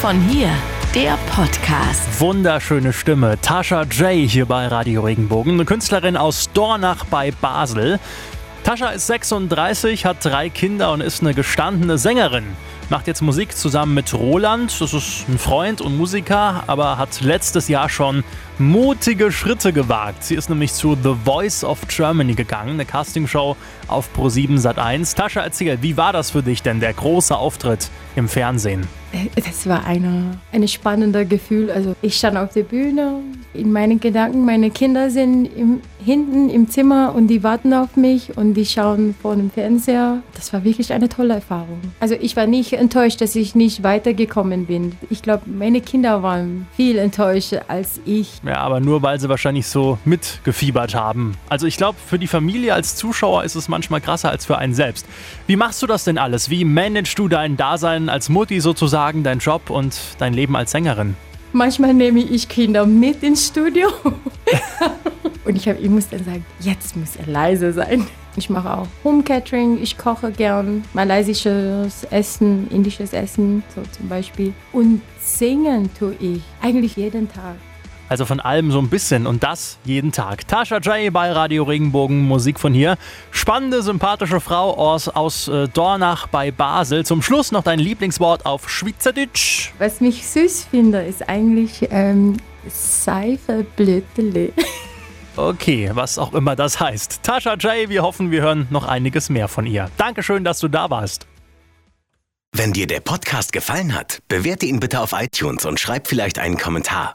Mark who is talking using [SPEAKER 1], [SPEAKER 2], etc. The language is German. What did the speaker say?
[SPEAKER 1] von hier, der Podcast.
[SPEAKER 2] Wunderschöne Stimme. Tasha J. hier bei Radio Regenbogen. Eine Künstlerin aus Dornach bei Basel. Tascha ist 36, hat drei Kinder und ist eine gestandene Sängerin. Macht jetzt Musik zusammen mit Roland. Das ist ein Freund und Musiker, aber hat letztes Jahr schon mutige Schritte gewagt. Sie ist nämlich zu The Voice of Germany gegangen, eine Castingshow auf Pro7 Sat1. Tascha, erzähl, wie war das für dich denn, der große Auftritt im Fernsehen?
[SPEAKER 3] Das war eine, ein spannendes Gefühl. Also ich stand auf der Bühne, in meinen Gedanken, meine Kinder sind im, hinten im Zimmer und die warten auf mich und die schauen vor dem Fernseher. Das war wirklich eine tolle Erfahrung. Also ich war nicht enttäuscht, dass ich nicht weitergekommen bin. Ich glaube, meine Kinder waren viel enttäuscht als ich.
[SPEAKER 2] Ja, aber nur weil sie wahrscheinlich so mitgefiebert haben. Also ich glaube, für die Familie als Zuschauer ist es manchmal krasser als für einen selbst. Wie machst du das denn alles? Wie managst du dein Dasein als Mutti sozusagen, dein Job und dein Leben als Sängerin?
[SPEAKER 3] Manchmal nehme ich Kinder mit ins Studio. und ich, hab, ich muss dann sagen, jetzt muss er leise sein. Ich mache auch Home Catering, ich koche gern malaysisches Essen, indisches Essen, so zum Beispiel. Und singen tue ich eigentlich jeden Tag.
[SPEAKER 2] Also von allem so ein bisschen und das jeden Tag. Tasha J bei Radio Regenbogen, Musik von hier. Spannende, sympathische Frau aus, aus äh, Dornach bei Basel. Zum Schluss noch dein Lieblingswort auf Schweizerdeutsch.
[SPEAKER 3] Was mich süß finde, ist eigentlich ähm, Seifeblütele.
[SPEAKER 2] Okay, was auch immer das heißt. Tasha J, wir hoffen, wir hören noch einiges mehr von ihr. Dankeschön, dass du da warst.
[SPEAKER 4] Wenn dir der Podcast gefallen hat, bewerte ihn bitte auf iTunes und schreib vielleicht einen Kommentar.